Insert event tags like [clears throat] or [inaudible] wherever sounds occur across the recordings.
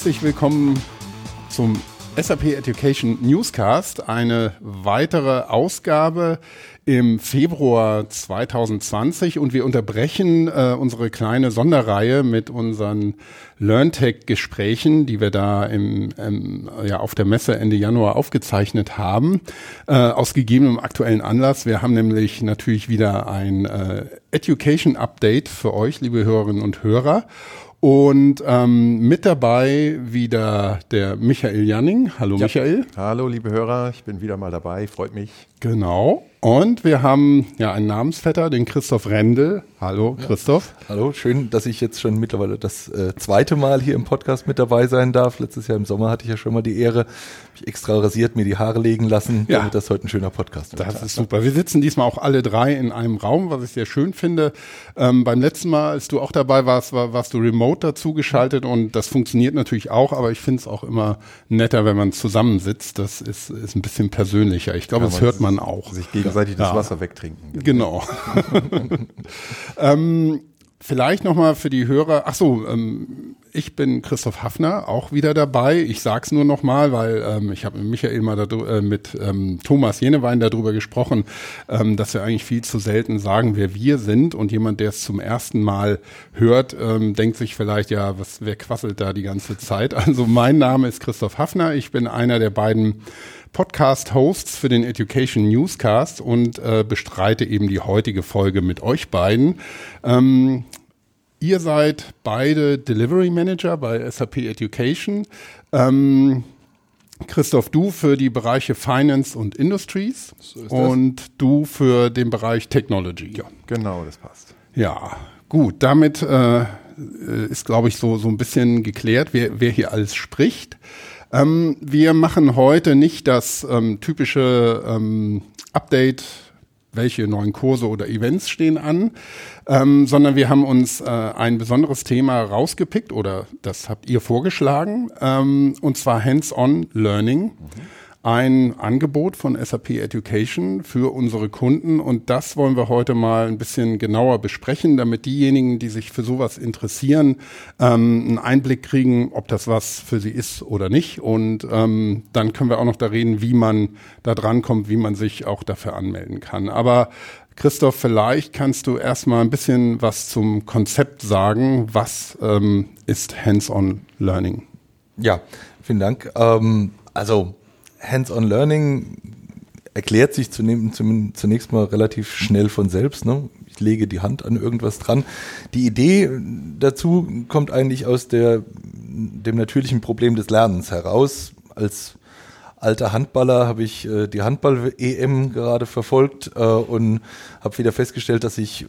Herzlich willkommen zum SAP Education Newscast, eine weitere Ausgabe im Februar 2020 und wir unterbrechen äh, unsere kleine Sonderreihe mit unseren LearnTech-Gesprächen, die wir da im, im, ja, auf der Messe Ende Januar aufgezeichnet haben, äh, aus gegebenem aktuellen Anlass. Wir haben nämlich natürlich wieder ein äh, Education-Update für euch, liebe Hörerinnen und Hörer. Und ähm, mit dabei wieder der Michael Janning. Hallo ja. Michael. Hallo liebe Hörer, ich bin wieder mal dabei, freut mich. Genau. Und wir haben ja einen Namensvetter, den Christoph Rendel. Hallo, Christoph. Ja. Hallo, schön, dass ich jetzt schon mittlerweile das äh, zweite Mal hier im Podcast mit dabei sein darf. Letztes Jahr im Sommer hatte ich ja schon mal die Ehre, mich extra rasiert, mir die Haare legen lassen, ja. damit das heute ein schöner Podcast wird. Das ist super. Wir sitzen diesmal auch alle drei in einem Raum, was ich sehr schön finde. Ähm, beim letzten Mal, als du auch dabei warst, war, warst du remote dazu geschaltet und das funktioniert natürlich auch, aber ich finde es auch immer netter, wenn man zusammensitzt. Das ist, ist ein bisschen persönlicher. Ich glaube, das hört man auch. Sich gegenseitig ja. das Wasser wegtrinken. Genau. [laughs] [laughs] ähm, vielleicht nochmal für die Hörer. Ach so, ähm, ich bin Christoph Hafner, auch wieder dabei. Ich sag's nur nochmal, weil ähm, ich habe mit Michael mal äh, mit ähm, Thomas Jenewein darüber gesprochen, ähm, dass wir eigentlich viel zu selten sagen, wer wir sind. Und jemand, der es zum ersten Mal hört, ähm, denkt sich vielleicht, ja, was, wer quasselt da die ganze Zeit? [laughs] Also mein Name ist Christoph Hafner. Ich bin einer der beiden Podcast-Hosts für den Education Newscast und äh, bestreite eben die heutige Folge mit euch beiden. Ähm, ihr seid beide Delivery Manager bei SAP Education. Ähm, Christoph, du für die Bereiche Finance und Industries so und du für den Bereich Technology. Ja, genau, das passt. Ja, gut. Damit äh, ist, glaube ich, so, so ein bisschen geklärt, wer, wer hier alles spricht. Ähm, wir machen heute nicht das ähm, typische ähm, Update, welche neuen Kurse oder Events stehen an, ähm, sondern wir haben uns äh, ein besonderes Thema rausgepickt oder das habt ihr vorgeschlagen, ähm, und zwar Hands-on Learning. Mhm ein Angebot von SAP Education für unsere Kunden und das wollen wir heute mal ein bisschen genauer besprechen, damit diejenigen, die sich für sowas interessieren, ähm, einen Einblick kriegen, ob das was für sie ist oder nicht. Und ähm, dann können wir auch noch da reden, wie man da drankommt, wie man sich auch dafür anmelden kann. Aber Christoph, vielleicht kannst du erstmal ein bisschen was zum Konzept sagen. Was ähm, ist Hands-on Learning? Ja, vielen Dank. Ähm, also Hands-on Learning erklärt sich zunächst mal relativ schnell von selbst. Ne? Ich lege die Hand an irgendwas dran. Die Idee dazu kommt eigentlich aus der, dem natürlichen Problem des Lernens heraus. Als alter Handballer habe ich äh, die Handball-EM gerade verfolgt äh, und habe wieder festgestellt, dass ich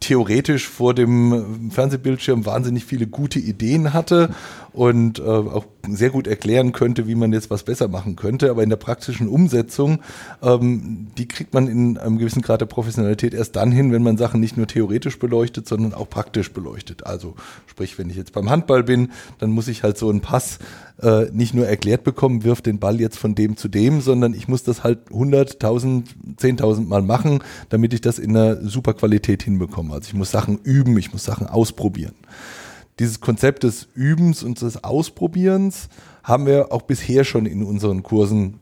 theoretisch vor dem Fernsehbildschirm wahnsinnig viele gute Ideen hatte und äh, auch sehr gut erklären könnte, wie man jetzt was besser machen könnte. Aber in der praktischen Umsetzung, ähm, die kriegt man in einem gewissen Grad der Professionalität erst dann hin, wenn man Sachen nicht nur theoretisch beleuchtet, sondern auch praktisch beleuchtet. Also sprich, wenn ich jetzt beim Handball bin, dann muss ich halt so einen Pass äh, nicht nur erklärt bekommen, wirf den Ball jetzt von dem zu dem, sondern ich muss das halt 100, 1000, 10.000 Mal machen, damit ich das in einer super Qualität hinbekomme. Also ich muss Sachen üben, ich muss Sachen ausprobieren dieses Konzept des Übens und des Ausprobierens haben wir auch bisher schon in unseren Kursen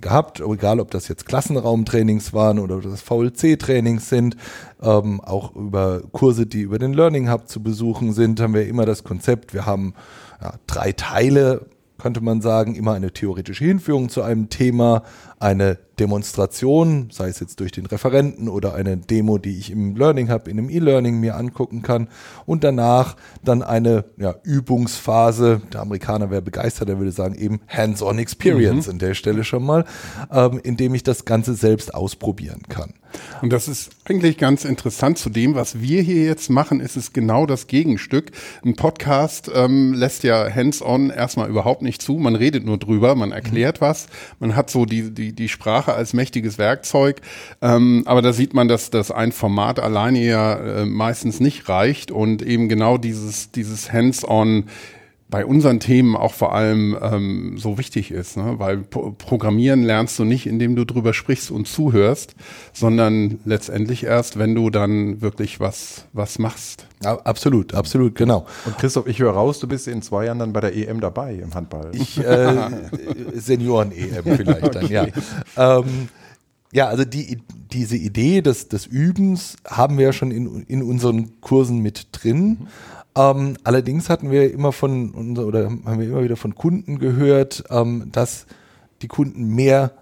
gehabt, egal ob das jetzt Klassenraumtrainings waren oder das VLC-Trainings sind, ähm, auch über Kurse, die über den Learning Hub zu besuchen sind, haben wir immer das Konzept, wir haben ja, drei Teile, könnte man sagen, immer eine theoretische Hinführung zu einem Thema, eine Demonstration, sei es jetzt durch den Referenten oder eine Demo, die ich im Learning Hub, in einem E-Learning mir angucken kann und danach dann eine ja, Übungsphase. Der Amerikaner wäre begeistert, er würde sagen eben Hands-on Experience mhm. an der Stelle schon mal, ähm, indem ich das Ganze selbst ausprobieren kann. Und das ist eigentlich ganz interessant zu dem, was wir hier jetzt machen, ist es genau das Gegenstück. Ein Podcast ähm, lässt ja Hands-on erstmal überhaupt nicht zu. Man redet nur drüber, man erklärt mhm. was, man hat so die, die, die Sprache Sprache als mächtiges Werkzeug. Ähm, aber da sieht man, dass, dass ein Format alleine ja äh, meistens nicht reicht und eben genau dieses, dieses Hands-on bei unseren Themen auch vor allem ähm, so wichtig ist, ne? weil P Programmieren lernst du nicht, indem du drüber sprichst und zuhörst, sondern letztendlich erst, wenn du dann wirklich was, was machst. Ja, absolut, absolut, genau. Und Christoph, ich höre raus, du bist in zwei Jahren dann bei der EM dabei im Handball. Ich, äh, [laughs] Senioren-EM vielleicht okay. dann, ja. Ähm, ja, also die, diese Idee des, des Übens haben wir ja schon in, in unseren Kursen mit drin. Mhm. Ähm, allerdings hatten wir immer von oder haben wir immer wieder von Kunden gehört, ähm, dass die Kunden mehr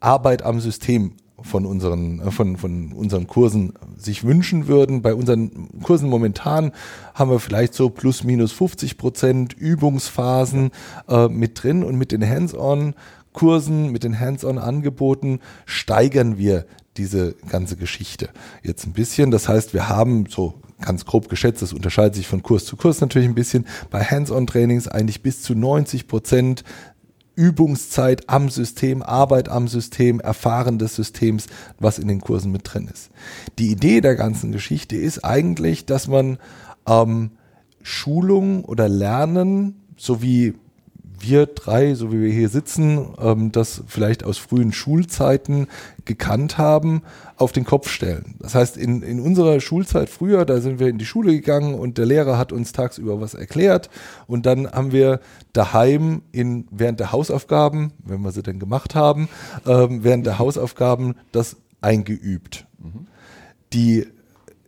Arbeit am System von unseren, äh, von, von unseren Kursen sich wünschen würden. Bei unseren Kursen momentan haben wir vielleicht so plus minus 50 Prozent Übungsphasen äh, mit drin und mit den Hands-on Kursen, mit den Hands-on-Angeboten steigern wir diese ganze Geschichte jetzt ein bisschen. Das heißt, wir haben so ganz grob geschätzt, das unterscheidet sich von Kurs zu Kurs natürlich ein bisschen, bei Hands-on-Trainings eigentlich bis zu 90 Prozent Übungszeit am System, Arbeit am System, Erfahren des Systems, was in den Kursen mit drin ist. Die Idee der ganzen Geschichte ist eigentlich, dass man ähm, Schulung oder Lernen sowie wir drei, so wie wir hier sitzen, ähm, das vielleicht aus frühen Schulzeiten gekannt haben, auf den Kopf stellen. Das heißt, in, in unserer Schulzeit früher, da sind wir in die Schule gegangen und der Lehrer hat uns tagsüber was erklärt und dann haben wir daheim in, während der Hausaufgaben, wenn wir sie denn gemacht haben, ähm, während der Hausaufgaben das eingeübt. Die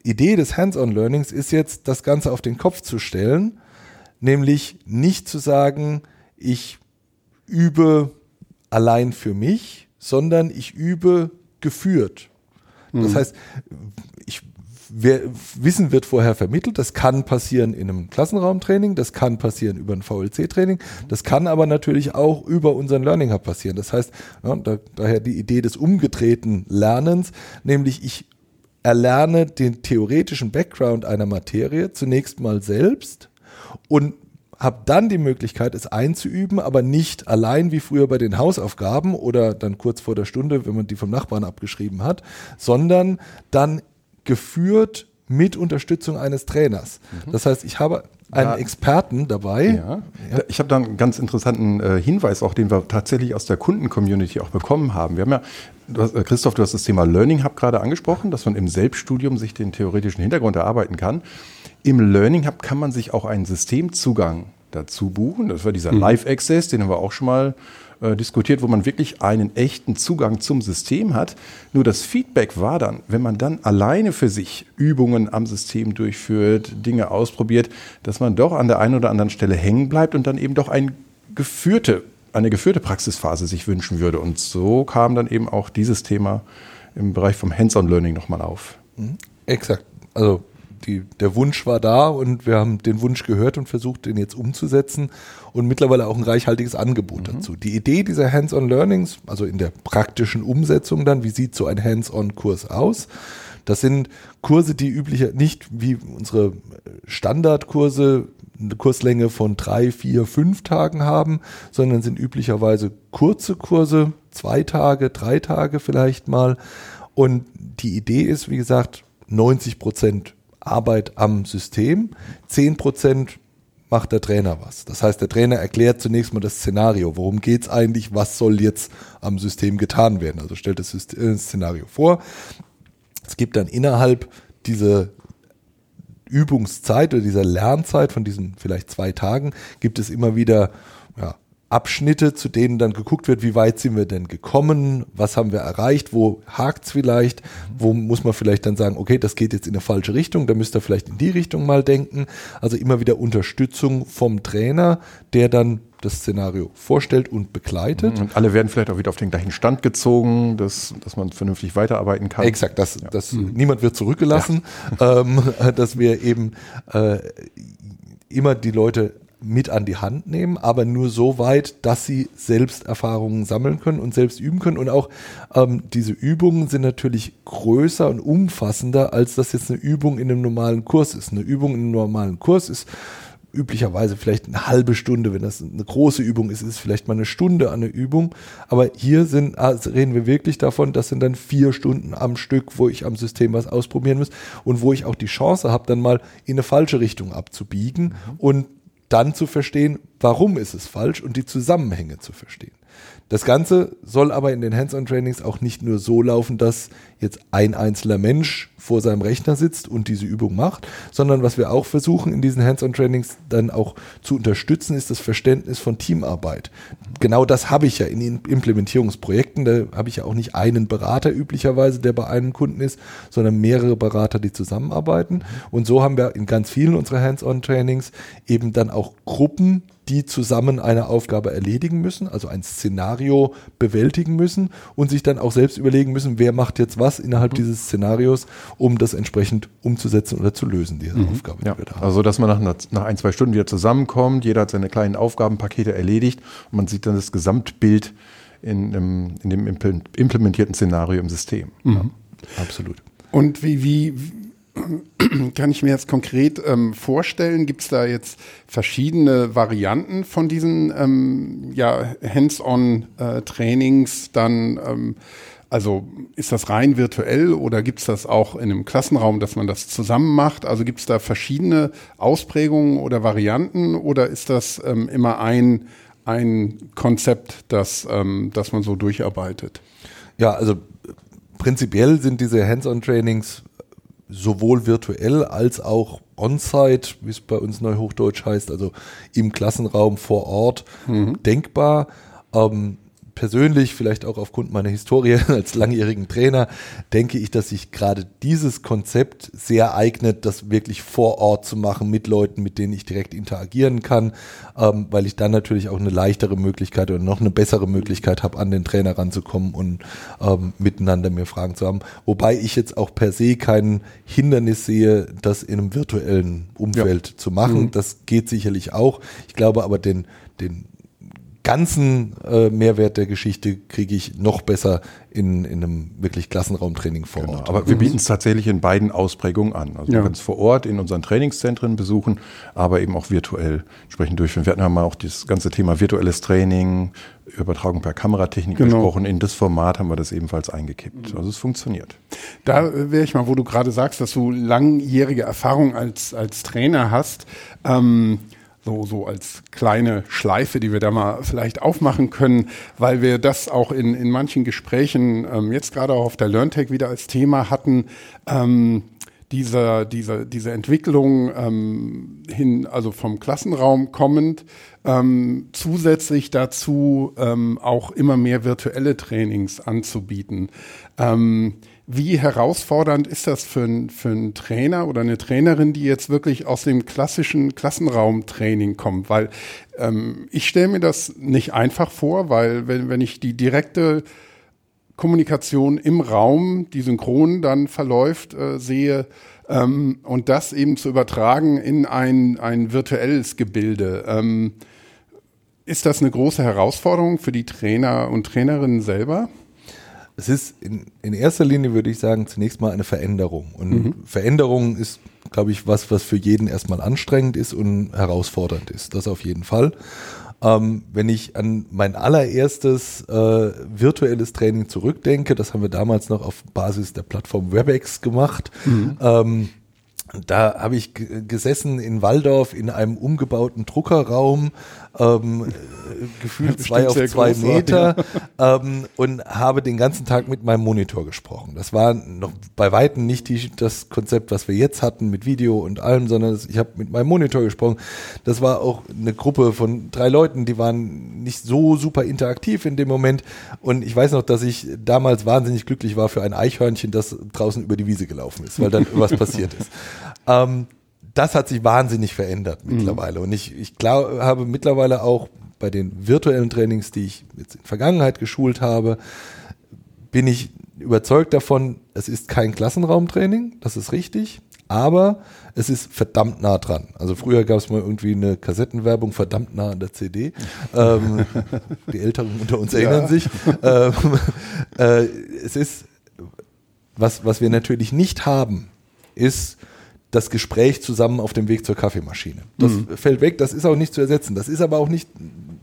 Idee des Hands-on-Learnings ist jetzt, das Ganze auf den Kopf zu stellen, nämlich nicht zu sagen, ich übe allein für mich, sondern ich übe geführt. Das mhm. heißt, ich, wer, Wissen wird vorher vermittelt. Das kann passieren in einem Klassenraumtraining, das kann passieren über ein VLC-Training, das kann aber natürlich auch über unseren Learning Hub passieren. Das heißt, ja, da, daher die Idee des umgedrehten Lernens, nämlich ich erlerne den theoretischen Background einer Materie zunächst mal selbst und habe dann die Möglichkeit, es einzuüben, aber nicht allein wie früher bei den Hausaufgaben oder dann kurz vor der Stunde, wenn man die vom Nachbarn abgeschrieben hat, sondern dann geführt mit Unterstützung eines Trainers. Mhm. Das heißt, ich habe einen ja. Experten dabei. Ja. ja. Ich habe da einen ganz interessanten äh, Hinweis, auch den wir tatsächlich aus der Kunden-Community auch bekommen haben. Wir haben ja, du hast, äh, Christoph, du hast das Thema Learning Hub gerade angesprochen, dass man im Selbststudium sich den theoretischen Hintergrund erarbeiten kann. Im Learning Hub kann man sich auch einen Systemzugang dazu buchen. Das war dieser mhm. Live-Access, den haben wir auch schon mal äh, diskutiert, wo man wirklich einen echten Zugang zum System hat. Nur das Feedback war dann, wenn man dann alleine für sich Übungen am System durchführt, Dinge ausprobiert, dass man doch an der einen oder anderen Stelle hängen bleibt und dann eben doch ein geführte, eine geführte Praxisphase sich wünschen würde. Und so kam dann eben auch dieses Thema im Bereich vom Hands-on-Learning nochmal auf. Mhm. Exakt. Also die, der Wunsch war da und wir haben den Wunsch gehört und versucht, den jetzt umzusetzen und mittlerweile auch ein reichhaltiges Angebot mhm. dazu. Die Idee dieser Hands-on-Learnings, also in der praktischen Umsetzung dann, wie sieht so ein Hands-on-Kurs aus? Das sind Kurse, die üblicher nicht wie unsere Standardkurse eine Kurslänge von drei, vier, fünf Tagen haben, sondern sind üblicherweise kurze Kurse, zwei Tage, drei Tage vielleicht mal. Und die Idee ist, wie gesagt, 90 Prozent Arbeit am System. Zehn Prozent macht der Trainer was. Das heißt, der Trainer erklärt zunächst mal das Szenario. Worum geht es eigentlich? Was soll jetzt am System getan werden? Also stellt das äh, Szenario vor. Es gibt dann innerhalb dieser Übungszeit oder dieser Lernzeit von diesen vielleicht zwei Tagen gibt es immer wieder Abschnitte, zu denen dann geguckt wird, wie weit sind wir denn gekommen, was haben wir erreicht, wo hakt es vielleicht, wo muss man vielleicht dann sagen, okay, das geht jetzt in eine falsche Richtung, da müsst ihr vielleicht in die Richtung mal denken. Also immer wieder Unterstützung vom Trainer, der dann das Szenario vorstellt und begleitet. Und alle werden vielleicht auch wieder auf den gleichen Stand gezogen, dass, dass man vernünftig weiterarbeiten kann. Exakt, dass, ja. dass mhm. niemand wird zurückgelassen, ja. [laughs] ähm, dass wir eben äh, immer die Leute mit an die Hand nehmen, aber nur so weit, dass sie selbst Erfahrungen sammeln können und selbst üben können. Und auch ähm, diese Übungen sind natürlich größer und umfassender, als das jetzt eine Übung in einem normalen Kurs ist. Eine Übung in einem normalen Kurs ist üblicherweise vielleicht eine halbe Stunde, wenn das eine große Übung ist, ist vielleicht mal eine Stunde an der Übung. Aber hier sind, also reden wir wirklich davon, das sind dann vier Stunden am Stück, wo ich am System was ausprobieren muss und wo ich auch die Chance habe, dann mal in eine falsche Richtung abzubiegen mhm. und dann zu verstehen, warum ist es falsch und die Zusammenhänge zu verstehen. Das Ganze soll aber in den Hands-on-Trainings auch nicht nur so laufen, dass jetzt ein einzelner Mensch vor seinem Rechner sitzt und diese Übung macht, sondern was wir auch versuchen in diesen Hands-on-Trainings dann auch zu unterstützen, ist das Verständnis von Teamarbeit. Genau das habe ich ja in Implementierungsprojekten. Da habe ich ja auch nicht einen Berater üblicherweise, der bei einem Kunden ist, sondern mehrere Berater, die zusammenarbeiten. Und so haben wir in ganz vielen unserer Hands-on-Trainings eben dann auch Gruppen, die zusammen eine Aufgabe erledigen müssen, also ein Szenario bewältigen müssen und sich dann auch selbst überlegen müssen, wer macht jetzt was innerhalb mhm. dieses Szenarios, um das entsprechend umzusetzen oder zu lösen, diese mhm. Aufgabe. Die ja. wir da haben. Also, dass man nach, nach ein, zwei Stunden wieder zusammenkommt, jeder hat seine kleinen Aufgabenpakete erledigt und man sieht dann das Gesamtbild in, in, in dem implementierten Szenario im System. Mhm. Ja. Absolut. Und wie, wie, kann ich mir jetzt konkret ähm, vorstellen? Gibt es da jetzt verschiedene Varianten von diesen ähm, ja, Hands-on-Trainings? Äh, dann, ähm, also ist das rein virtuell oder gibt es das auch in einem Klassenraum, dass man das zusammen macht? Also gibt es da verschiedene Ausprägungen oder Varianten oder ist das ähm, immer ein, ein Konzept, das, ähm, das man so durcharbeitet? Ja, also prinzipiell sind diese Hands-on-Trainings sowohl virtuell als auch on-site, wie es bei uns Neuhochdeutsch heißt, also im Klassenraum vor Ort mhm. denkbar. Ähm, persönlich, vielleicht auch aufgrund meiner Historie [laughs] als langjährigen Trainer, denke ich, dass sich gerade dieses Konzept sehr eignet, das wirklich vor Ort zu machen mit Leuten, mit denen ich direkt interagieren kann, ähm, weil ich dann natürlich auch eine leichtere Möglichkeit oder noch eine bessere Möglichkeit habe, an den Trainer ranzukommen und ähm, miteinander mir Fragen zu haben. Wobei ich jetzt auch per se kein Hindernis sehe, das in einem virtuellen Umfeld ja. zu machen. Mhm. Das geht sicherlich auch. Ich glaube aber den, den ganzen äh, Mehrwert der Geschichte kriege ich noch besser in, in einem wirklich Klassenraumtraining vor genau, Ort. Aber wir bieten es tatsächlich in beiden Ausprägungen an. Also ja. man kann es vor Ort in unseren Trainingszentren besuchen, aber eben auch virtuell entsprechend durchführen. Wir hatten ja mal auch das ganze Thema virtuelles Training, Übertragung per Kameratechnik genau. gesprochen. In das Format haben wir das ebenfalls eingekippt. Also es funktioniert. Da wäre ich mal, wo du gerade sagst, dass du langjährige Erfahrung als, als Trainer hast. Ähm, so, so als kleine Schleife, die wir da mal vielleicht aufmachen können, weil wir das auch in, in manchen Gesprächen ähm, jetzt gerade auch auf der LearnTech wieder als Thema hatten. Ähm, diese, diese, diese Entwicklung ähm, hin, also vom Klassenraum kommend, ähm, zusätzlich dazu ähm, auch immer mehr virtuelle Trainings anzubieten. Ähm, wie herausfordernd ist das für, für einen Trainer oder eine Trainerin, die jetzt wirklich aus dem klassischen Klassenraumtraining kommt? Weil ähm, ich stelle mir das nicht einfach vor, weil wenn, wenn ich die direkte Kommunikation im Raum, die synchron dann verläuft, äh, sehe, ähm, und das eben zu übertragen in ein, ein virtuelles Gebilde. Ähm, ist das eine große Herausforderung für die Trainer und Trainerinnen selber? Es ist in, in erster Linie, würde ich sagen, zunächst mal eine Veränderung. Und mhm. Veränderung ist, glaube ich, was, was für jeden erstmal anstrengend ist und herausfordernd ist. Das auf jeden Fall. Ähm, wenn ich an mein allererstes äh, virtuelles Training zurückdenke, das haben wir damals noch auf Basis der Plattform WebEx gemacht. Mhm. Ähm, da habe ich gesessen in Waldorf in einem umgebauten Druckerraum ähm, gefühlt zwei auf zwei groß, Meter ja. ähm, und habe den ganzen Tag mit meinem Monitor gesprochen. Das war noch bei Weitem nicht die, das Konzept, was wir jetzt hatten mit Video und allem, sondern ich habe mit meinem Monitor gesprochen. Das war auch eine Gruppe von drei Leuten, die waren nicht so super interaktiv in dem Moment. Und ich weiß noch, dass ich damals wahnsinnig glücklich war für ein Eichhörnchen, das draußen über die Wiese gelaufen ist, weil dann [laughs] was passiert ist. Ähm, das hat sich wahnsinnig verändert mhm. mittlerweile. Mhm. Und ich, ich glaube, habe mittlerweile auch bei den virtuellen Trainings, die ich jetzt in Vergangenheit geschult habe, bin ich überzeugt davon, es ist kein Klassenraumtraining, das ist richtig, aber es ist verdammt nah dran. Also früher gab es mal irgendwie eine Kassettenwerbung verdammt nah an der CD. [laughs] ähm, die Älteren unter uns erinnern ja. sich. Ähm, äh, es ist, was, was wir natürlich nicht haben, ist das Gespräch zusammen auf dem Weg zur Kaffeemaschine. Das mhm. fällt weg, das ist auch nicht zu ersetzen. Das ist aber auch nicht,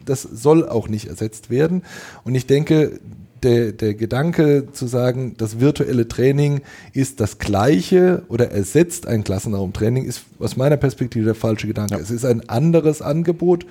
das soll auch nicht ersetzt werden. Und ich denke, der, der Gedanke zu sagen, das virtuelle Training ist das gleiche oder ersetzt ein Klassenraumtraining, ist aus meiner Perspektive der falsche Gedanke. Ja. Es ist ein anderes Angebot,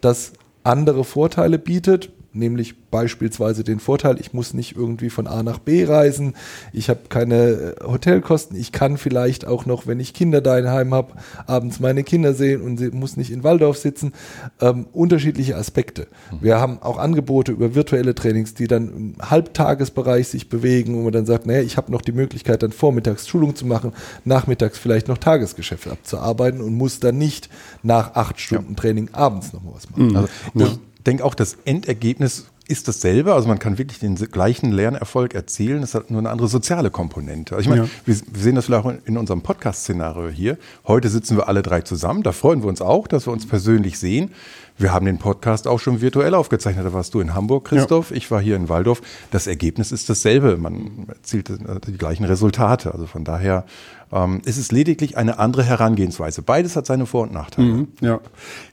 das andere Vorteile bietet, nämlich beispielsweise den Vorteil, ich muss nicht irgendwie von A nach B reisen, ich habe keine äh, Hotelkosten, ich kann vielleicht auch noch, wenn ich Kinder daheim habe, abends meine Kinder sehen und muss nicht in Waldorf sitzen. Ähm, unterschiedliche Aspekte. Mhm. Wir haben auch Angebote über virtuelle Trainings, die dann im Halbtagesbereich sich bewegen, wo man dann sagt, naja, ich habe noch die Möglichkeit, dann vormittags Schulung zu machen, nachmittags vielleicht noch Tagesgeschäfte abzuarbeiten und muss dann nicht nach acht Stunden ja. Training abends noch mal was machen. Mhm. Also, ja denke auch, das Endergebnis ist dasselbe. Also man kann wirklich den gleichen Lernerfolg erzielen. Es hat nur eine andere soziale Komponente. Also ich meine, ja. wir, wir, sehen das vielleicht auch in unserem Podcast-Szenario hier. Heute sitzen wir alle drei zusammen. Da freuen wir uns auch, dass wir uns persönlich sehen. Wir haben den Podcast auch schon virtuell aufgezeichnet. Da warst du in Hamburg, Christoph. Ja. Ich war hier in Waldorf. Das Ergebnis ist dasselbe. Man erzielt die gleichen Resultate. Also von daher ähm, ist es lediglich eine andere Herangehensweise. Beides hat seine Vor- und Nachteile. Mhm, ja.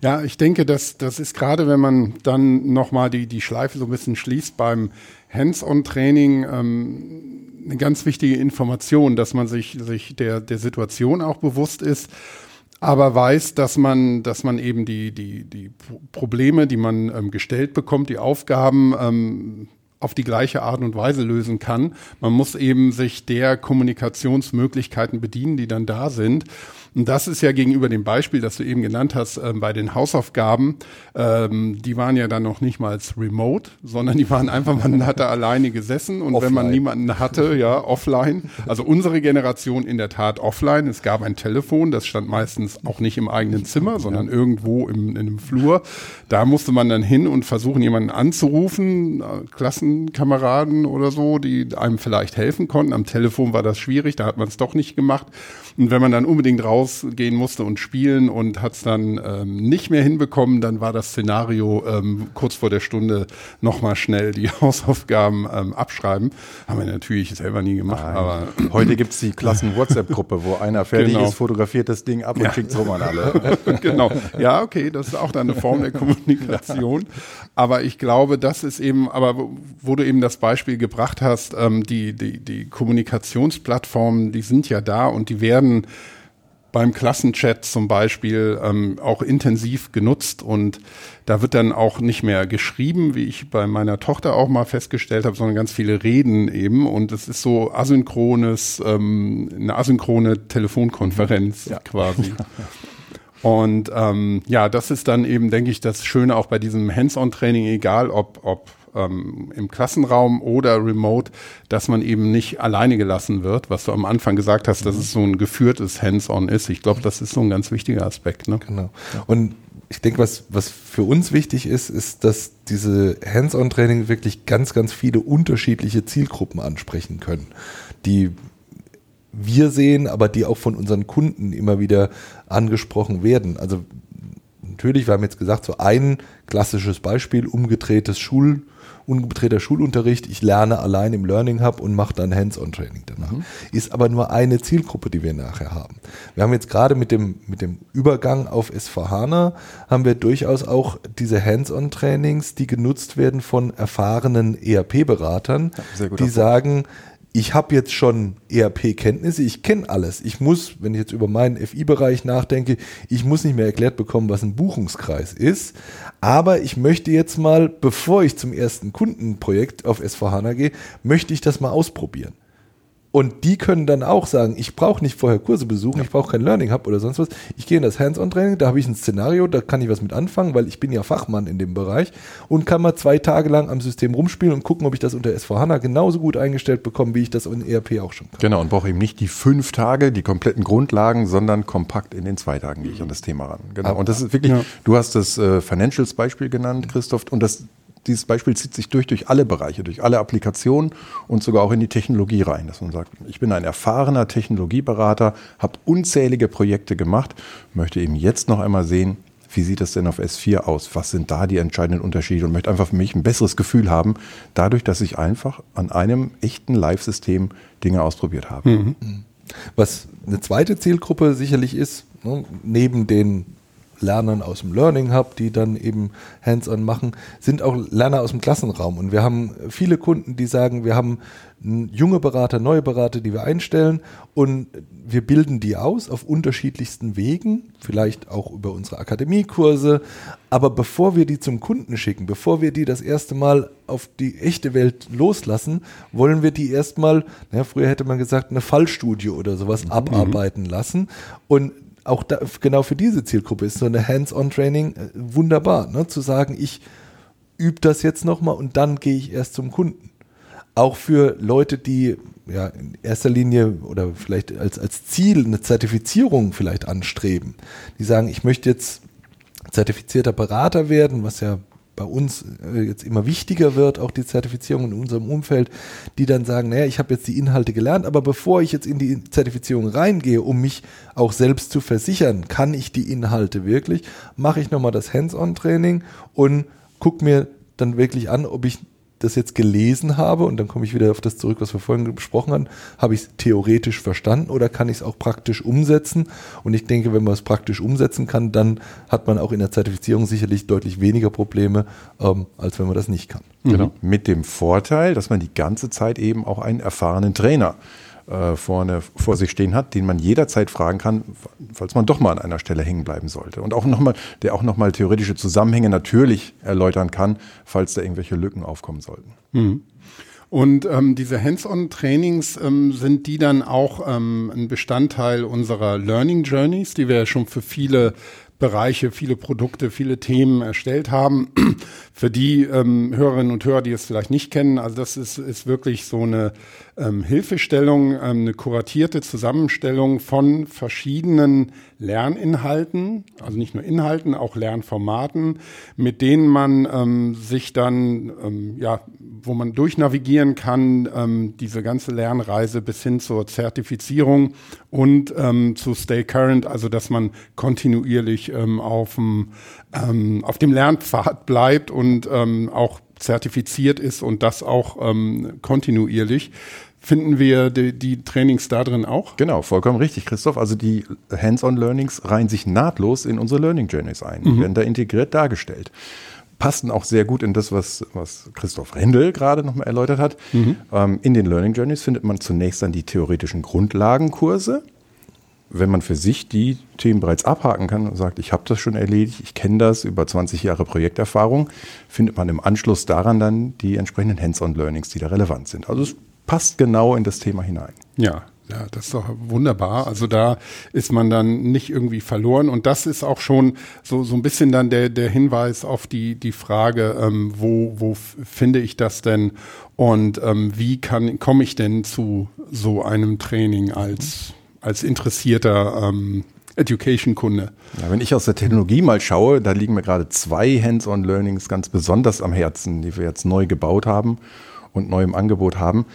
ja, ich denke, dass das ist gerade, wenn man dann nochmal die, die Schleife so ein bisschen schließt beim Hands-on-Training, ähm, eine ganz wichtige Information, dass man sich, sich der, der Situation auch bewusst ist aber weiß, dass man, dass man eben die, die, die Probleme, die man ähm, gestellt bekommt, die Aufgaben ähm, auf die gleiche Art und Weise lösen kann. Man muss eben sich der Kommunikationsmöglichkeiten bedienen, die dann da sind. Und das ist ja gegenüber dem Beispiel, das du eben genannt hast, äh, bei den Hausaufgaben, ähm, die waren ja dann noch nicht mal remote, sondern die waren einfach, man hatte alleine gesessen und offline. wenn man niemanden hatte, ja, offline. Also unsere Generation in der Tat offline. Es gab ein Telefon, das stand meistens auch nicht im eigenen Zimmer, sondern ja. irgendwo im, in einem Flur. Da musste man dann hin und versuchen, jemanden anzurufen, äh, Klassenkameraden oder so, die einem vielleicht helfen konnten. Am Telefon war das schwierig, da hat man es doch nicht gemacht. Und wenn man dann unbedingt rausgehen musste und spielen und hat es dann ähm, nicht mehr hinbekommen, dann war das Szenario ähm, kurz vor der Stunde nochmal schnell die [laughs] Hausaufgaben ähm, abschreiben. Haben wir natürlich selber nie gemacht. Nein. Aber [clears throat] heute gibt es die Klassen-WhatsApp-Gruppe, wo einer fertig genau. ist, fotografiert das Ding ab und ja. schickt es rum an alle. [laughs] genau. Ja, okay, das ist auch dann eine Form der [laughs] Kommunikation. Aber ich glaube, das ist eben, aber wo du eben das Beispiel gebracht hast, ähm, die, die, die Kommunikationsplattformen, die sind ja da und die werden beim Klassenchat zum Beispiel ähm, auch intensiv genutzt und da wird dann auch nicht mehr geschrieben, wie ich bei meiner Tochter auch mal festgestellt habe, sondern ganz viele Reden eben und es ist so asynchrones, ähm, eine asynchrone Telefonkonferenz ja. quasi. Und ähm, ja, das ist dann eben, denke ich, das Schöne auch bei diesem Hands-on-Training, egal ob, ob ähm, im Klassenraum oder remote, dass man eben nicht alleine gelassen wird, was du am Anfang gesagt hast, dass es so ein geführtes Hands-on ist. Ich glaube, das ist so ein ganz wichtiger Aspekt. Ne? Genau. Und ich denke, was, was für uns wichtig ist, ist, dass diese Hands-on-Training wirklich ganz, ganz viele unterschiedliche Zielgruppen ansprechen können, die wir sehen, aber die auch von unseren Kunden immer wieder angesprochen werden. Also natürlich, wir haben jetzt gesagt, so ein klassisches Beispiel, umgedrehtes Schul, unbetreter Schulunterricht, ich lerne allein im Learning Hub und mache dann Hands-on-Training danach. Mhm. Ist aber nur eine Zielgruppe, die wir nachher haben. Wir haben jetzt gerade mit dem, mit dem Übergang auf S4HANA haben wir durchaus auch diese Hands-on-Trainings, die genutzt werden von erfahrenen ERP-Beratern, ja, die sagen, ich habe jetzt schon ERP-Kenntnisse, ich kenne alles. Ich muss, wenn ich jetzt über meinen FI-Bereich nachdenke, ich muss nicht mehr erklärt bekommen, was ein Buchungskreis ist. Aber ich möchte jetzt mal, bevor ich zum ersten Kundenprojekt auf S4HANA gehe, möchte ich das mal ausprobieren. Und die können dann auch sagen, ich brauche nicht vorher Kurse besuchen, ich brauche kein Learning Hub oder sonst was. Ich gehe in das Hands-on-Training, da habe ich ein Szenario, da kann ich was mit anfangen, weil ich bin ja Fachmann in dem Bereich und kann mal zwei Tage lang am System rumspielen und gucken, ob ich das unter S4HANA genauso gut eingestellt bekomme, wie ich das in ERP auch schon kann. Genau, und brauche eben nicht die fünf Tage, die kompletten Grundlagen, sondern kompakt in den zwei Tagen gehe ich an das Thema ran. Genau. Aber, und das ist wirklich, ja. du hast das äh, Financials-Beispiel genannt, Christoph, und das dieses Beispiel zieht sich durch, durch alle Bereiche, durch alle Applikationen und sogar auch in die Technologie rein, dass man sagt, ich bin ein erfahrener Technologieberater, habe unzählige Projekte gemacht, möchte eben jetzt noch einmal sehen, wie sieht das denn auf S4 aus? Was sind da die entscheidenden Unterschiede? Und möchte einfach für mich ein besseres Gefühl haben, dadurch, dass ich einfach an einem echten Live-System Dinge ausprobiert habe. Mhm. Was eine zweite Zielgruppe sicherlich ist, ne, neben den Lernern aus dem Learning Hub, die dann eben Hands-on machen, sind auch Lerner aus dem Klassenraum. Und wir haben viele Kunden, die sagen, wir haben junge Berater, neue Berater, die wir einstellen und wir bilden die aus auf unterschiedlichsten Wegen, vielleicht auch über unsere Akademiekurse. Aber bevor wir die zum Kunden schicken, bevor wir die das erste Mal auf die echte Welt loslassen, wollen wir die erstmal, naja, früher hätte man gesagt, eine Fallstudie oder sowas mhm. abarbeiten lassen. Und auch da, genau für diese Zielgruppe ist so eine Hands-on-Training äh, wunderbar, ne? zu sagen, ich übe das jetzt nochmal und dann gehe ich erst zum Kunden. Auch für Leute, die ja in erster Linie oder vielleicht als, als Ziel eine Zertifizierung vielleicht anstreben, die sagen, ich möchte jetzt zertifizierter Berater werden, was ja bei uns äh, jetzt immer wichtiger wird, auch die Zertifizierung in unserem Umfeld, die dann sagen, naja, ich habe jetzt die Inhalte gelernt, aber bevor ich jetzt in die Zertifizierung reingehe, um mich auch selbst zu versichern, kann ich die Inhalte wirklich, mache ich nochmal das Hands-on-Training und gucke mir dann wirklich an, ob ich das jetzt gelesen habe, und dann komme ich wieder auf das zurück, was wir vorhin besprochen haben, habe ich es theoretisch verstanden oder kann ich es auch praktisch umsetzen? Und ich denke, wenn man es praktisch umsetzen kann, dann hat man auch in der Zertifizierung sicherlich deutlich weniger Probleme, ähm, als wenn man das nicht kann. Genau. Mhm. Mit dem Vorteil, dass man die ganze Zeit eben auch einen erfahrenen Trainer äh, vorne vor sich stehen hat, den man jederzeit fragen kann, falls man doch mal an einer Stelle hängen bleiben sollte. Und auch nochmal, der auch nochmal theoretische Zusammenhänge natürlich erläutern kann, falls da irgendwelche Lücken aufkommen sollten. Mhm. Und ähm, diese Hands-on-Trainings ähm, sind die dann auch ähm, ein Bestandteil unserer Learning Journeys, die wir ja schon für viele Bereiche, viele Produkte, viele Themen erstellt haben. [clears throat] Für die ähm, Hörerinnen und Hörer, die es vielleicht nicht kennen, also das ist, ist wirklich so eine ähm, Hilfestellung, ähm, eine kuratierte Zusammenstellung von verschiedenen Lerninhalten, also nicht nur Inhalten, auch Lernformaten, mit denen man ähm, sich dann, ähm, ja, wo man durchnavigieren kann, ähm, diese ganze Lernreise bis hin zur Zertifizierung und zu Stay Current, also dass man kontinuierlich ähm, auf, dem, ähm, auf dem Lernpfad bleibt und ähm, auch zertifiziert ist und das auch ähm, kontinuierlich. Finden wir die, die Trainings da drin auch? Genau, vollkommen richtig, Christoph. Also die Hands-on-Learnings reihen sich nahtlos in unsere Learning Journeys ein. Mhm. Die werden da integriert dargestellt passten auch sehr gut in das, was, was Christoph Rendel gerade nochmal erläutert hat. Mhm. Ähm, in den Learning Journeys findet man zunächst dann die theoretischen Grundlagenkurse. Wenn man für sich die Themen bereits abhaken kann und sagt, ich habe das schon erledigt, ich kenne das über 20 Jahre Projekterfahrung, findet man im Anschluss daran dann die entsprechenden Hands-on-Learnings, die da relevant sind. Also es passt genau in das Thema hinein. Ja, ja, das ist doch wunderbar. Also da ist man dann nicht irgendwie verloren. Und das ist auch schon so, so ein bisschen dann der, der Hinweis auf die, die Frage, ähm, wo, wo finde ich das denn und ähm, wie kann, komme ich denn zu so einem Training als, als interessierter ähm, Education-Kunde. Ja, wenn ich aus der Technologie mal schaue, da liegen mir gerade zwei Hands-on-Learnings ganz besonders am Herzen, die wir jetzt neu gebaut haben und neu im Angebot haben.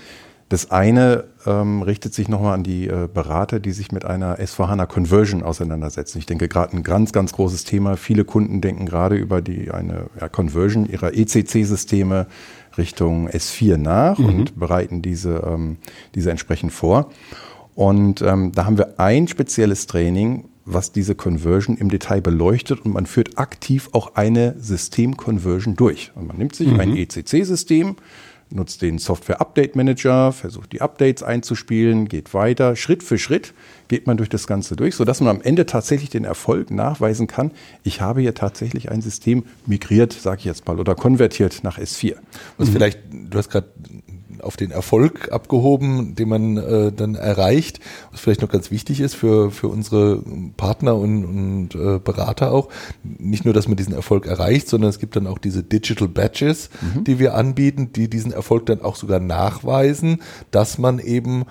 Das eine ähm, richtet sich nochmal an die äh, Berater, die sich mit einer S4HANA Conversion auseinandersetzen. Ich denke gerade ein ganz, ganz großes Thema. Viele Kunden denken gerade über die eine ja, Conversion ihrer ECC-Systeme Richtung S4 nach mhm. und bereiten diese, ähm, diese entsprechend vor. Und ähm, da haben wir ein spezielles Training, was diese Conversion im Detail beleuchtet und man führt aktiv auch eine System-Conversion durch. Und man nimmt sich mhm. ein ECC-System, nutzt den Software Update Manager, versucht die Updates einzuspielen, geht weiter. Schritt für Schritt geht man durch das Ganze durch, sodass man am Ende tatsächlich den Erfolg nachweisen kann. Ich habe hier tatsächlich ein System migriert, sage ich jetzt mal, oder konvertiert nach S4. Was mhm. vielleicht, du hast gerade auf den Erfolg abgehoben, den man äh, dann erreicht. Was vielleicht noch ganz wichtig ist für, für unsere Partner und, und äh, Berater auch. Nicht nur, dass man diesen Erfolg erreicht, sondern es gibt dann auch diese Digital Badges, mhm. die wir anbieten, die diesen Erfolg dann auch sogar nachweisen, dass man eben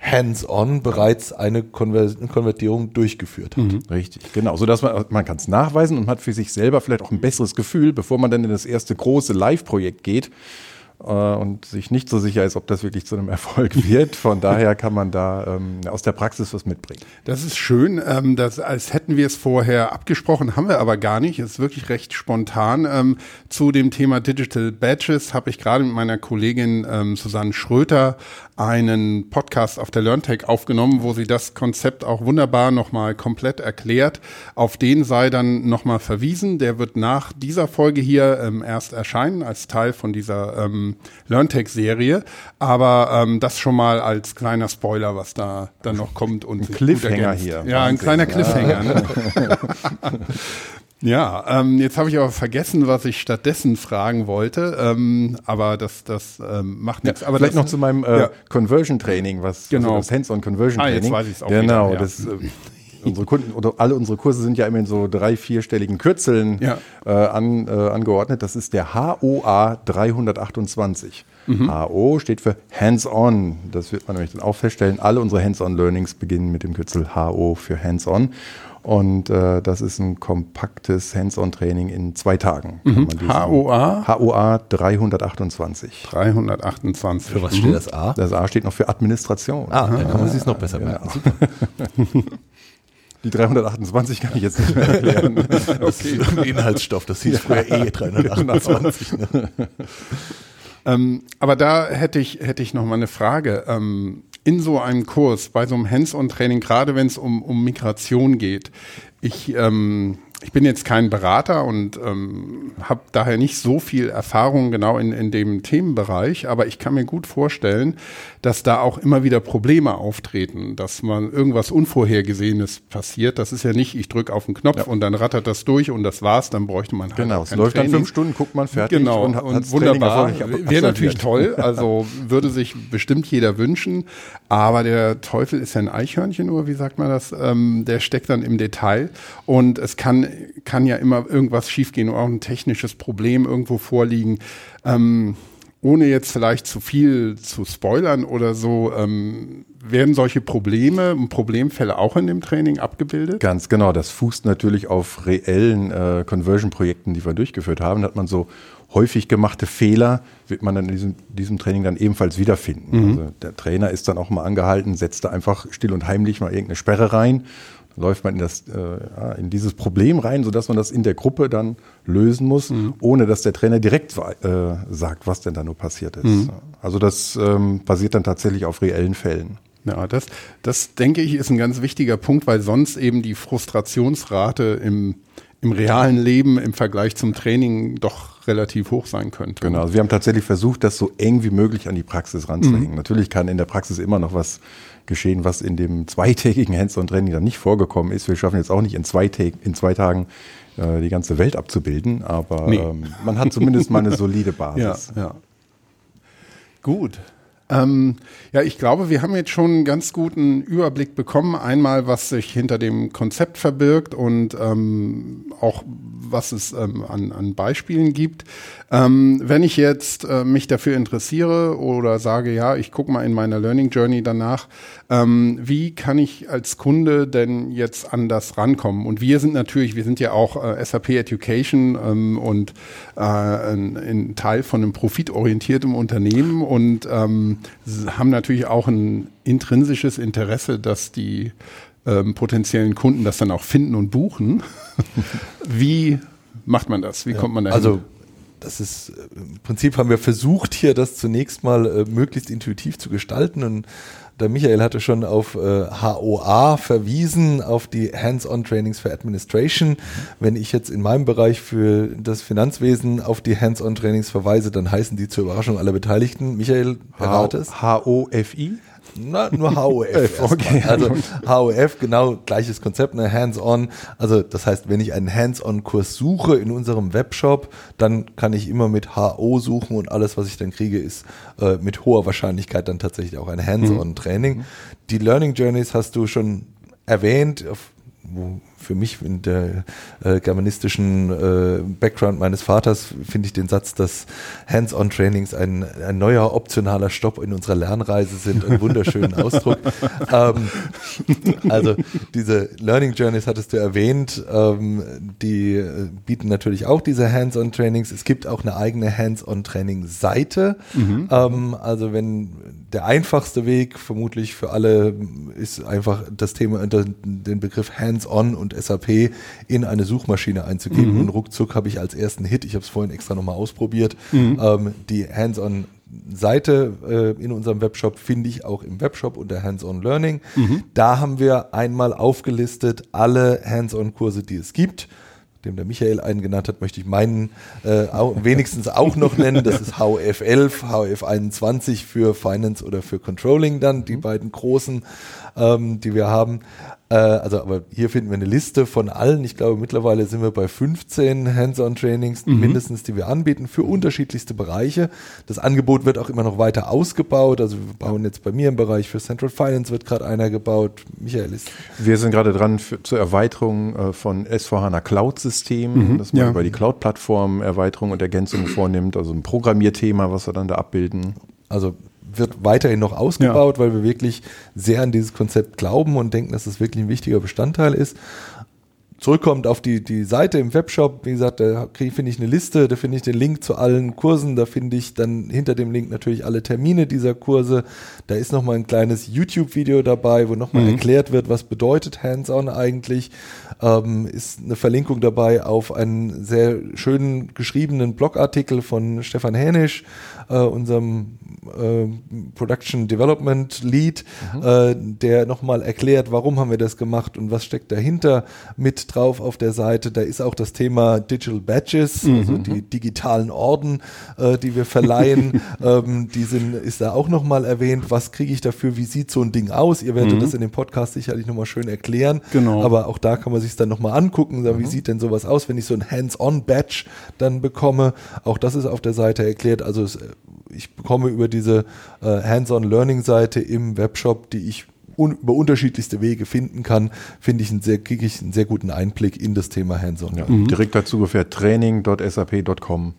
hands-on bereits eine Konvertierung durchgeführt hat. Mhm. Richtig, genau. So dass man, man kann es nachweisen und hat für sich selber vielleicht auch ein besseres Gefühl, bevor man dann in das erste große Live-Projekt geht äh, und sich nicht so sicher ist, ob das wirklich zu einem Erfolg [laughs] wird. Von daher kann man da ähm, aus der Praxis was mitbringen. Das ist schön, ähm, das, als hätten wir es vorher abgesprochen, haben wir aber gar nicht. Es ist wirklich recht spontan. Ähm, zu dem Thema Digital Badges habe ich gerade mit meiner Kollegin ähm, Susanne Schröter einen Podcast auf der LearnTech aufgenommen, wo sie das Konzept auch wunderbar nochmal komplett erklärt. Auf den sei dann nochmal verwiesen. Der wird nach dieser Folge hier ähm, erst erscheinen als Teil von dieser ähm, LearnTech-Serie. Aber ähm, das schon mal als kleiner Spoiler, was da dann noch kommt. Und ein Cliffhanger hier. Ja, ein kleiner Cliffhanger. Ne? [laughs] [laughs] Ja, ähm, jetzt habe ich aber vergessen, was ich stattdessen fragen wollte, ähm, aber das, das ähm, macht nichts. Ja, aber vielleicht das, noch zu meinem äh, ja. Conversion Training, was genau. also das Hands-on Conversion Training. Ah, jetzt weiß ich es auch Genau, wieder, ja. das äh, unsere Kunden oder alle unsere Kurse sind ja immer in so drei, vierstelligen Kürzeln ja. äh, an, äh, angeordnet. Das ist der HOA 328. Mhm. HO steht für Hands-on. Das wird man nämlich dann auch feststellen. Alle unsere Hands-on-Learnings beginnen mit dem Kürzel HO für Hands-on. Und äh, das ist ein kompaktes Hands-on-Training in zwei Tagen. Mhm. HOA? HOA 328. 328. Für was mhm. steht das A? Das A steht noch für Administration. Ah, dann kann man sich es noch besser merken. Super. [laughs] Die 328 kann ich jetzt nicht mehr erklären. Das [laughs] okay. ist [laughs] ein Inhaltsstoff, das hieß früher E 328. Ne? ähm, aber da hätte ich, hätte ich noch mal eine Frage. Ähm, in so einem Kurs, bei so einem Hands-on-Training, gerade wenn es um, um Migration geht, ich ähm, ich bin jetzt kein Berater und ähm, habe daher nicht so viel Erfahrung genau in, in dem Themenbereich, aber ich kann mir gut vorstellen, dass da auch immer wieder Probleme auftreten, dass man irgendwas Unvorhergesehenes passiert. Das ist ja nicht, ich drücke auf den Knopf ja. und dann rattert das durch und das war's, dann bräuchte man halt Genau, es läuft Training. dann fünf Stunden, guckt man fertig genau, und, und wunderbar. Wäre natürlich toll, also würde sich bestimmt jeder wünschen, aber der Teufel ist ja ein Eichhörnchen, oder wie sagt man das? Ähm, der steckt dann im Detail und es kann kann ja immer irgendwas schiefgehen oder auch ein technisches Problem irgendwo vorliegen. Ähm, ohne jetzt vielleicht zu viel zu spoilern oder so, ähm, werden solche Probleme und Problemfälle auch in dem Training abgebildet? Ganz genau. Das fußt natürlich auf reellen äh, Conversion-Projekten, die wir durchgeführt haben. Da hat man so häufig gemachte Fehler, wird man dann in diesem, diesem Training dann ebenfalls wiederfinden. Mhm. Also der Trainer ist dann auch mal angehalten, setzt da einfach still und heimlich mal irgendeine Sperre rein läuft man in, das, äh, in dieses Problem rein, sodass man das in der Gruppe dann lösen muss, mhm. ohne dass der Trainer direkt äh, sagt, was denn da nur passiert ist. Mhm. Also das ähm, basiert dann tatsächlich auf reellen Fällen. Ja, das, das denke ich ist ein ganz wichtiger Punkt, weil sonst eben die Frustrationsrate im, im realen Leben im Vergleich zum Training doch relativ hoch sein könnte. Genau, also wir haben tatsächlich versucht, das so eng wie möglich an die Praxis ranzuhängen. Mhm. Natürlich kann in der Praxis immer noch was geschehen, was in dem zweitägigen Hands-on-Training dann nicht vorgekommen ist. Wir schaffen jetzt auch nicht in zwei, in zwei Tagen äh, die ganze Welt abzubilden, aber nee. ähm, man hat zumindest mal eine solide [laughs] Basis. Ja, ja. Gut. Ähm, ja, ich glaube, wir haben jetzt schon einen ganz guten Überblick bekommen. Einmal, was sich hinter dem Konzept verbirgt und ähm, auch was es ähm, an, an Beispielen gibt. Ähm, wenn ich jetzt äh, mich dafür interessiere oder sage, ja, ich gucke mal in meiner Learning Journey danach, ähm, wie kann ich als Kunde denn jetzt an das rankommen? Und wir sind natürlich, wir sind ja auch äh, SAP Education ähm, und äh, ein, ein, Teil von einem profitorientierten Unternehmen und ähm, haben natürlich auch ein intrinsisches Interesse, dass die ähm, potenziellen Kunden das dann auch finden und buchen. [laughs] Wie macht man das? Wie ja, kommt man da Also das ist im Prinzip haben wir versucht hier das zunächst mal äh, möglichst intuitiv zu gestalten und der Michael hatte schon auf äh, HOA verwiesen, auf die Hands-on-Trainings for Administration. Wenn ich jetzt in meinem Bereich für das Finanzwesen auf die Hands-on-Trainings verweise, dann heißen die zur Überraschung aller Beteiligten. Michael, berate es. H-O-F-I? Na, nur HOF. [laughs] okay. Also HOF, genau gleiches Konzept, ne, hands-on. Also das heißt, wenn ich einen Hands-on-Kurs suche in unserem Webshop, dann kann ich immer mit HO suchen und alles, was ich dann kriege, ist äh, mit hoher Wahrscheinlichkeit dann tatsächlich auch ein Hands-on-Training. Mhm. Die Learning Journeys hast du schon erwähnt, auf, wo für mich in der äh, germanistischen äh, Background meines Vaters finde ich den Satz, dass Hands-on-Trainings ein, ein neuer optionaler Stopp in unserer Lernreise sind, einen wunderschönen [laughs] Ausdruck. ähm, also diese Learning Journeys hattest du erwähnt, ähm, die äh, bieten natürlich auch diese Hands-on-Trainings. Es gibt auch eine eigene Hands-on-Training-Seite. Mhm. Ähm, also wenn der einfachste Weg vermutlich für alle ist einfach das Thema, den Begriff Hands-on und SAP in eine Suchmaschine einzugeben mhm. und ruckzuck habe ich als ersten Hit, ich habe es vorhin extra nochmal ausprobiert, mhm. ähm, die Hands-on Seite äh, in unserem Webshop finde ich auch im Webshop unter Hands-on Learning. Mhm. Da haben wir einmal aufgelistet alle Hands-on-Kurse, die es gibt dem der Michael einen genannt hat, möchte ich meinen äh, auch, wenigstens auch noch nennen. Das ist HF11, HF21 für Finance oder für Controlling dann, die mhm. beiden großen, ähm, die wir haben. Äh, also, aber hier finden wir eine Liste von allen. Ich glaube, mittlerweile sind wir bei 15 Hands-on-Trainings mhm. mindestens, die wir anbieten für unterschiedlichste Bereiche. Das Angebot wird auch immer noch weiter ausgebaut. Also wir bauen jetzt bei mir im Bereich für Central Finance wird gerade einer gebaut. Michael ist. Wir sind gerade dran für, zur Erweiterung äh, von S4HANA Cloud-System, mhm. dass man ja. über die Cloud-Plattform Erweiterung und Ergänzungen vornimmt. Also ein Programmierthema, was wir dann da abbilden. Also wird weiterhin noch ausgebaut, ja. weil wir wirklich sehr an dieses Konzept glauben und denken, dass es das wirklich ein wichtiger Bestandteil ist zurückkommt auf die, die Seite im Webshop, wie gesagt, da finde ich eine Liste, da finde ich den Link zu allen Kursen, da finde ich dann hinter dem Link natürlich alle Termine dieser Kurse. Da ist nochmal ein kleines YouTube-Video dabei, wo nochmal mhm. erklärt wird, was bedeutet Hands-on eigentlich. Ähm, ist eine Verlinkung dabei auf einen sehr schönen geschriebenen Blogartikel von Stefan Hänisch, äh, unserem äh, Production Development Lead, mhm. äh, der nochmal erklärt, warum haben wir das gemacht und was steckt dahinter mit drauf auf der Seite. Da ist auch das Thema Digital Badges, mhm. also die digitalen Orden, äh, die wir verleihen. [laughs] ähm, die sind, ist da auch nochmal erwähnt. Was kriege ich dafür? Wie sieht so ein Ding aus? Ihr werdet mhm. das in dem Podcast sicherlich nochmal schön erklären. Genau. Aber auch da kann man sich dann nochmal angucken. Sagen, Wie mhm. sieht denn sowas aus, wenn ich so ein Hands-on-Badge dann bekomme? Auch das ist auf der Seite erklärt. Also es, ich bekomme über diese äh, Hands-on-Learning-Seite im Webshop, die ich un über unterschiedlichste Wege finden kann, finde ich einen sehr, kriege ich einen sehr guten Einblick in das Thema Hands-on. Ja, mhm. Direkt dazu ungefähr training.sap.com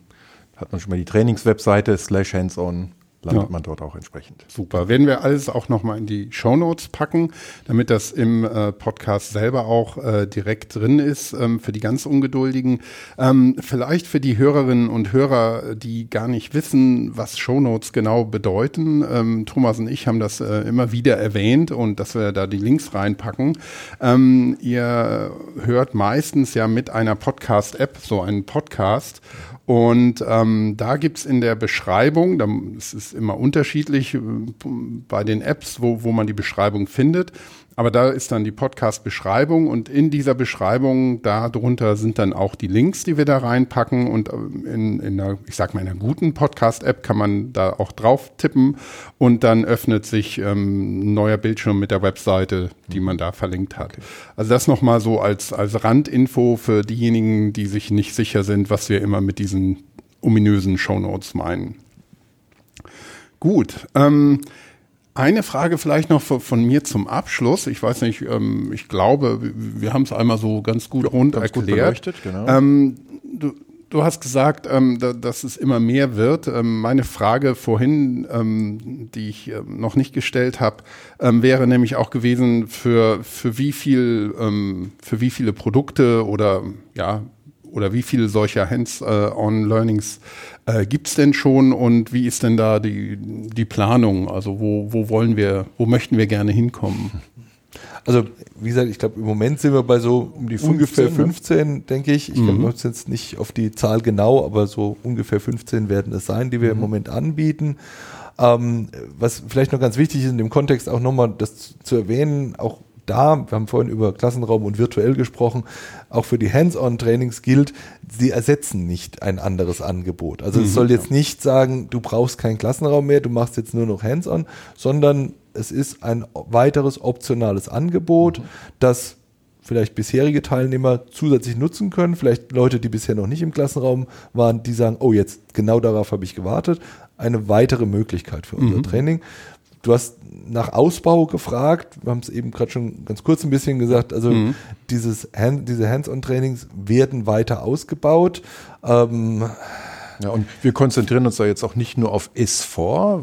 hat man schon mal die Trainingswebseite slash hands-on landet ja. man dort auch entsprechend. Super. Werden wir alles auch nochmal in die Show Notes packen, damit das im äh, Podcast selber auch äh, direkt drin ist ähm, für die ganz Ungeduldigen. Ähm, vielleicht für die Hörerinnen und Hörer, die gar nicht wissen, was Show Notes genau bedeuten. Ähm, Thomas und ich haben das äh, immer wieder erwähnt und dass wir da die Links reinpacken. Ähm, ihr hört meistens ja mit einer Podcast-App so einen Podcast und ähm, da gibt's in der Beschreibung, es ist immer unterschiedlich äh, bei den Apps, wo, wo man die Beschreibung findet, aber da ist dann die Podcast-Beschreibung und in dieser Beschreibung, da drunter sind dann auch die Links, die wir da reinpacken und ähm, in, in einer, ich sag mal, in einer guten Podcast-App kann man da auch drauf tippen und dann öffnet sich ähm, ein neuer Bildschirm mit der Webseite, die man da verlinkt hat. Also das nochmal so als, als Randinfo für diejenigen, die sich nicht sicher sind, was wir immer mit diesen ominösen Shownotes meinen. Gut, ähm, eine Frage vielleicht noch von mir zum Abschluss. Ich weiß nicht, ähm, ich glaube, wir haben es einmal so ganz gut rund ganz erklärt. Gut genau. ähm, du, du, hast gesagt, ähm, da, dass es immer mehr wird. Ähm, meine Frage vorhin, ähm, die ich ähm, noch nicht gestellt habe, wäre nämlich auch gewesen, für, für wie viel, für wie viele Produkte oder ja, oder wie viele solcher Hands-on-Learnings äh, gibt es denn schon und wie ist denn da die, die Planung? Also wo, wo wollen wir, wo möchten wir gerne hinkommen? Also, wie gesagt, ich glaube, im Moment sind wir bei so um die 15, ungefähr 15, ne? denke ich. Ich mhm. glaube jetzt nicht auf die Zahl genau, aber so ungefähr 15 werden es sein, die wir mhm. im Moment anbieten. Ähm, was vielleicht noch ganz wichtig ist in dem Kontext auch nochmal das zu erwähnen, auch da, wir haben vorhin über Klassenraum und virtuell gesprochen, auch für die Hands-on-Trainings gilt, sie ersetzen nicht ein anderes Angebot. Also mhm. es soll jetzt nicht sagen, du brauchst keinen Klassenraum mehr, du machst jetzt nur noch Hands-on, sondern es ist ein weiteres optionales Angebot, mhm. das vielleicht bisherige Teilnehmer zusätzlich nutzen können, vielleicht Leute, die bisher noch nicht im Klassenraum waren, die sagen, oh jetzt genau darauf habe ich gewartet, eine weitere Möglichkeit für unser mhm. Training du hast nach Ausbau gefragt. Wir haben es eben gerade schon ganz kurz ein bisschen gesagt. Also mhm. dieses Hand, diese Hands-on-Trainings werden weiter ausgebaut. Ähm, ja, und wir konzentrieren uns da jetzt auch nicht nur auf S4,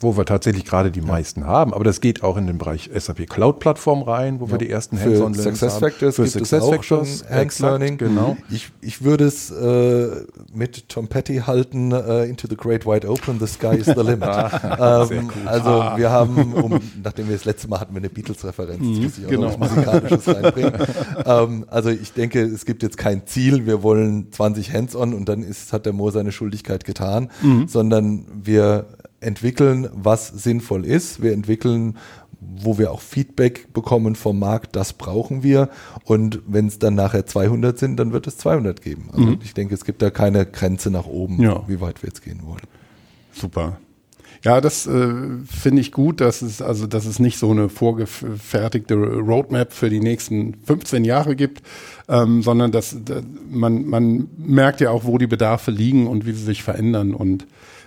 wo wir tatsächlich gerade die meisten haben, aber das geht auch in den Bereich SAP Cloud Plattform rein, wo ja. wir die ersten Hands-on Success Factors Für Success Factors, Hands Learning. Genau. Ich, ich würde es äh, mit Tom Petty halten, uh, into the great wide open, the sky is the limit. [laughs] ah, ähm, also ah. wir haben, um, nachdem wir das letzte Mal hatten wir eine Beatles-Referenz, mhm, muss ich auch genau. noch was Musikalisches reinbringen. [laughs] ähm, also ich denke, es gibt jetzt kein Ziel, wir wollen 20 Hands-on und dann ist, hat der Mo seine Schuldigkeit getan, mhm. sondern wir entwickeln, was sinnvoll ist. Wir entwickeln, wo wir auch Feedback bekommen vom Markt, das brauchen wir. Und wenn es dann nachher 200 sind, dann wird es 200 geben. Also mhm. ich denke, es gibt da keine Grenze nach oben, ja. wie weit wir jetzt gehen wollen. Super. Ja, das äh, finde ich gut, dass es also, dass es nicht so eine vorgefertigte Roadmap für die nächsten 15 Jahre gibt, ähm, sondern dass, dass man man merkt ja auch, wo die Bedarfe liegen und wie sie sich verändern und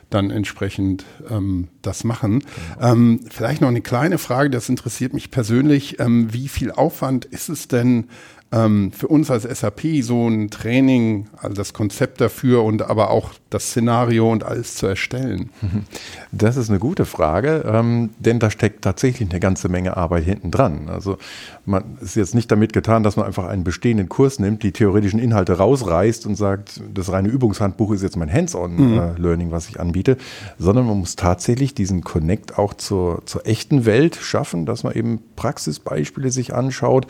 dann entsprechend ähm, das machen. Genau. Ähm, vielleicht noch eine kleine Frage, das interessiert mich persönlich. Ähm, wie viel Aufwand ist es denn, ähm, für uns als SAP so ein Training, also das Konzept dafür und aber auch das Szenario und alles zu erstellen? [laughs] Das ist eine gute Frage, ähm, denn da steckt tatsächlich eine ganze Menge Arbeit hinten dran. Also man ist jetzt nicht damit getan, dass man einfach einen bestehenden Kurs nimmt, die theoretischen Inhalte rausreißt und sagt, das reine Übungshandbuch ist jetzt mein Hands-on-Learning, mhm. äh, was ich anbiete, sondern man muss tatsächlich diesen Connect auch zur, zur echten Welt schaffen, dass man eben Praxisbeispiele sich anschaut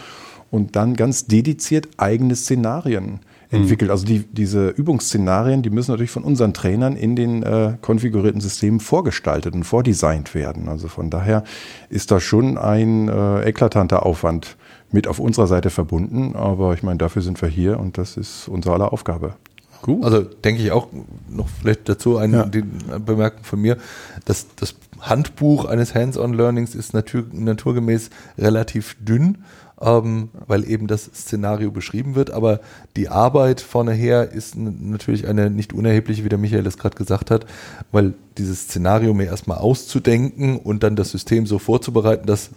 und dann ganz dediziert eigene Szenarien entwickelt. Mhm. Also die, diese Übungsszenarien, die müssen natürlich von unseren Trainern in den äh, konfigurierten Systemen vorgestaltet und vordesignt werden. Also von daher ist da schon ein äh, eklatanter Aufwand mit auf unserer Seite verbunden. Aber ich meine, dafür sind wir hier und das ist unsere aller Aufgabe. Gut. Also denke ich auch noch vielleicht dazu eine ja. Bemerkung von mir, dass das Handbuch eines Hands-on-Learnings ist natur, naturgemäß relativ dünn ähm, weil eben das Szenario beschrieben wird. Aber die Arbeit vorneher ist natürlich eine nicht unerhebliche, wie der Michael es gerade gesagt hat, weil dieses Szenario mir erstmal auszudenken und dann das System so vorzubereiten, dass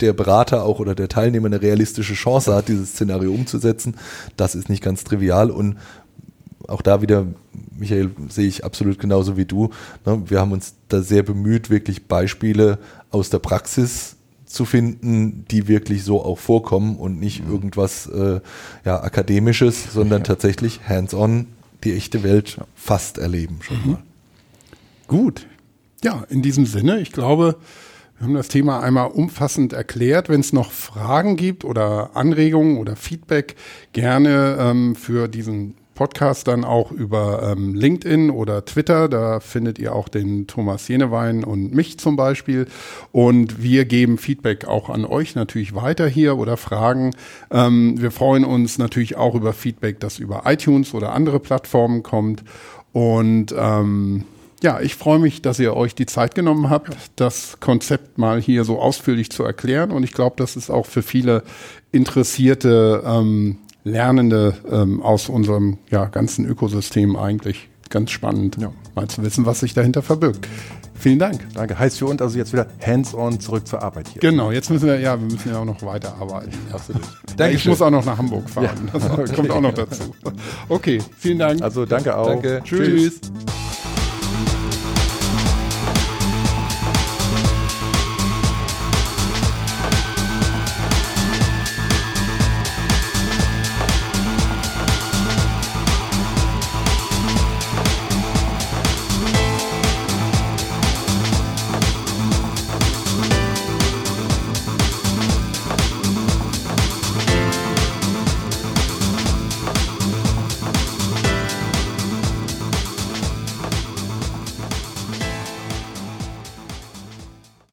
der Berater auch oder der Teilnehmer eine realistische Chance hat, dieses Szenario umzusetzen, das ist nicht ganz trivial und auch da wieder, Michael, sehe ich absolut genauso wie du. Ne? Wir haben uns da sehr bemüht, wirklich Beispiele aus der Praxis zu finden, die wirklich so auch vorkommen und nicht mhm. irgendwas äh, ja, Akademisches, sondern ja. tatsächlich hands-on die echte Welt fast erleben schon mhm. mal. Gut. Ja, in diesem Sinne, ich glaube, wir haben das Thema einmal umfassend erklärt. Wenn es noch Fragen gibt oder Anregungen oder Feedback, gerne ähm, für diesen Podcast dann auch über ähm, LinkedIn oder Twitter. Da findet ihr auch den Thomas Jenewein und mich zum Beispiel. Und wir geben Feedback auch an euch natürlich weiter hier oder Fragen. Ähm, wir freuen uns natürlich auch über Feedback, das über iTunes oder andere Plattformen kommt. Und ähm, ja, ich freue mich, dass ihr euch die Zeit genommen habt, das Konzept mal hier so ausführlich zu erklären. Und ich glaube, das ist auch für viele Interessierte ähm, Lernende ähm, aus unserem ja, ganzen Ökosystem eigentlich ganz spannend, ja. mal zu wissen, was sich dahinter verbirgt. Vielen Dank. Danke. Heißt für uns also jetzt wieder hands-on zurück zur Arbeit hier. Genau, jetzt müssen wir, ja, wir müssen ja auch noch weiterarbeiten. Absolut. [laughs] Danke. Ich muss auch noch nach Hamburg fahren. Ja. [laughs] Das kommt auch noch dazu. Okay, vielen Dank. Also danke auch. Danke. Tschüss. Tschüss.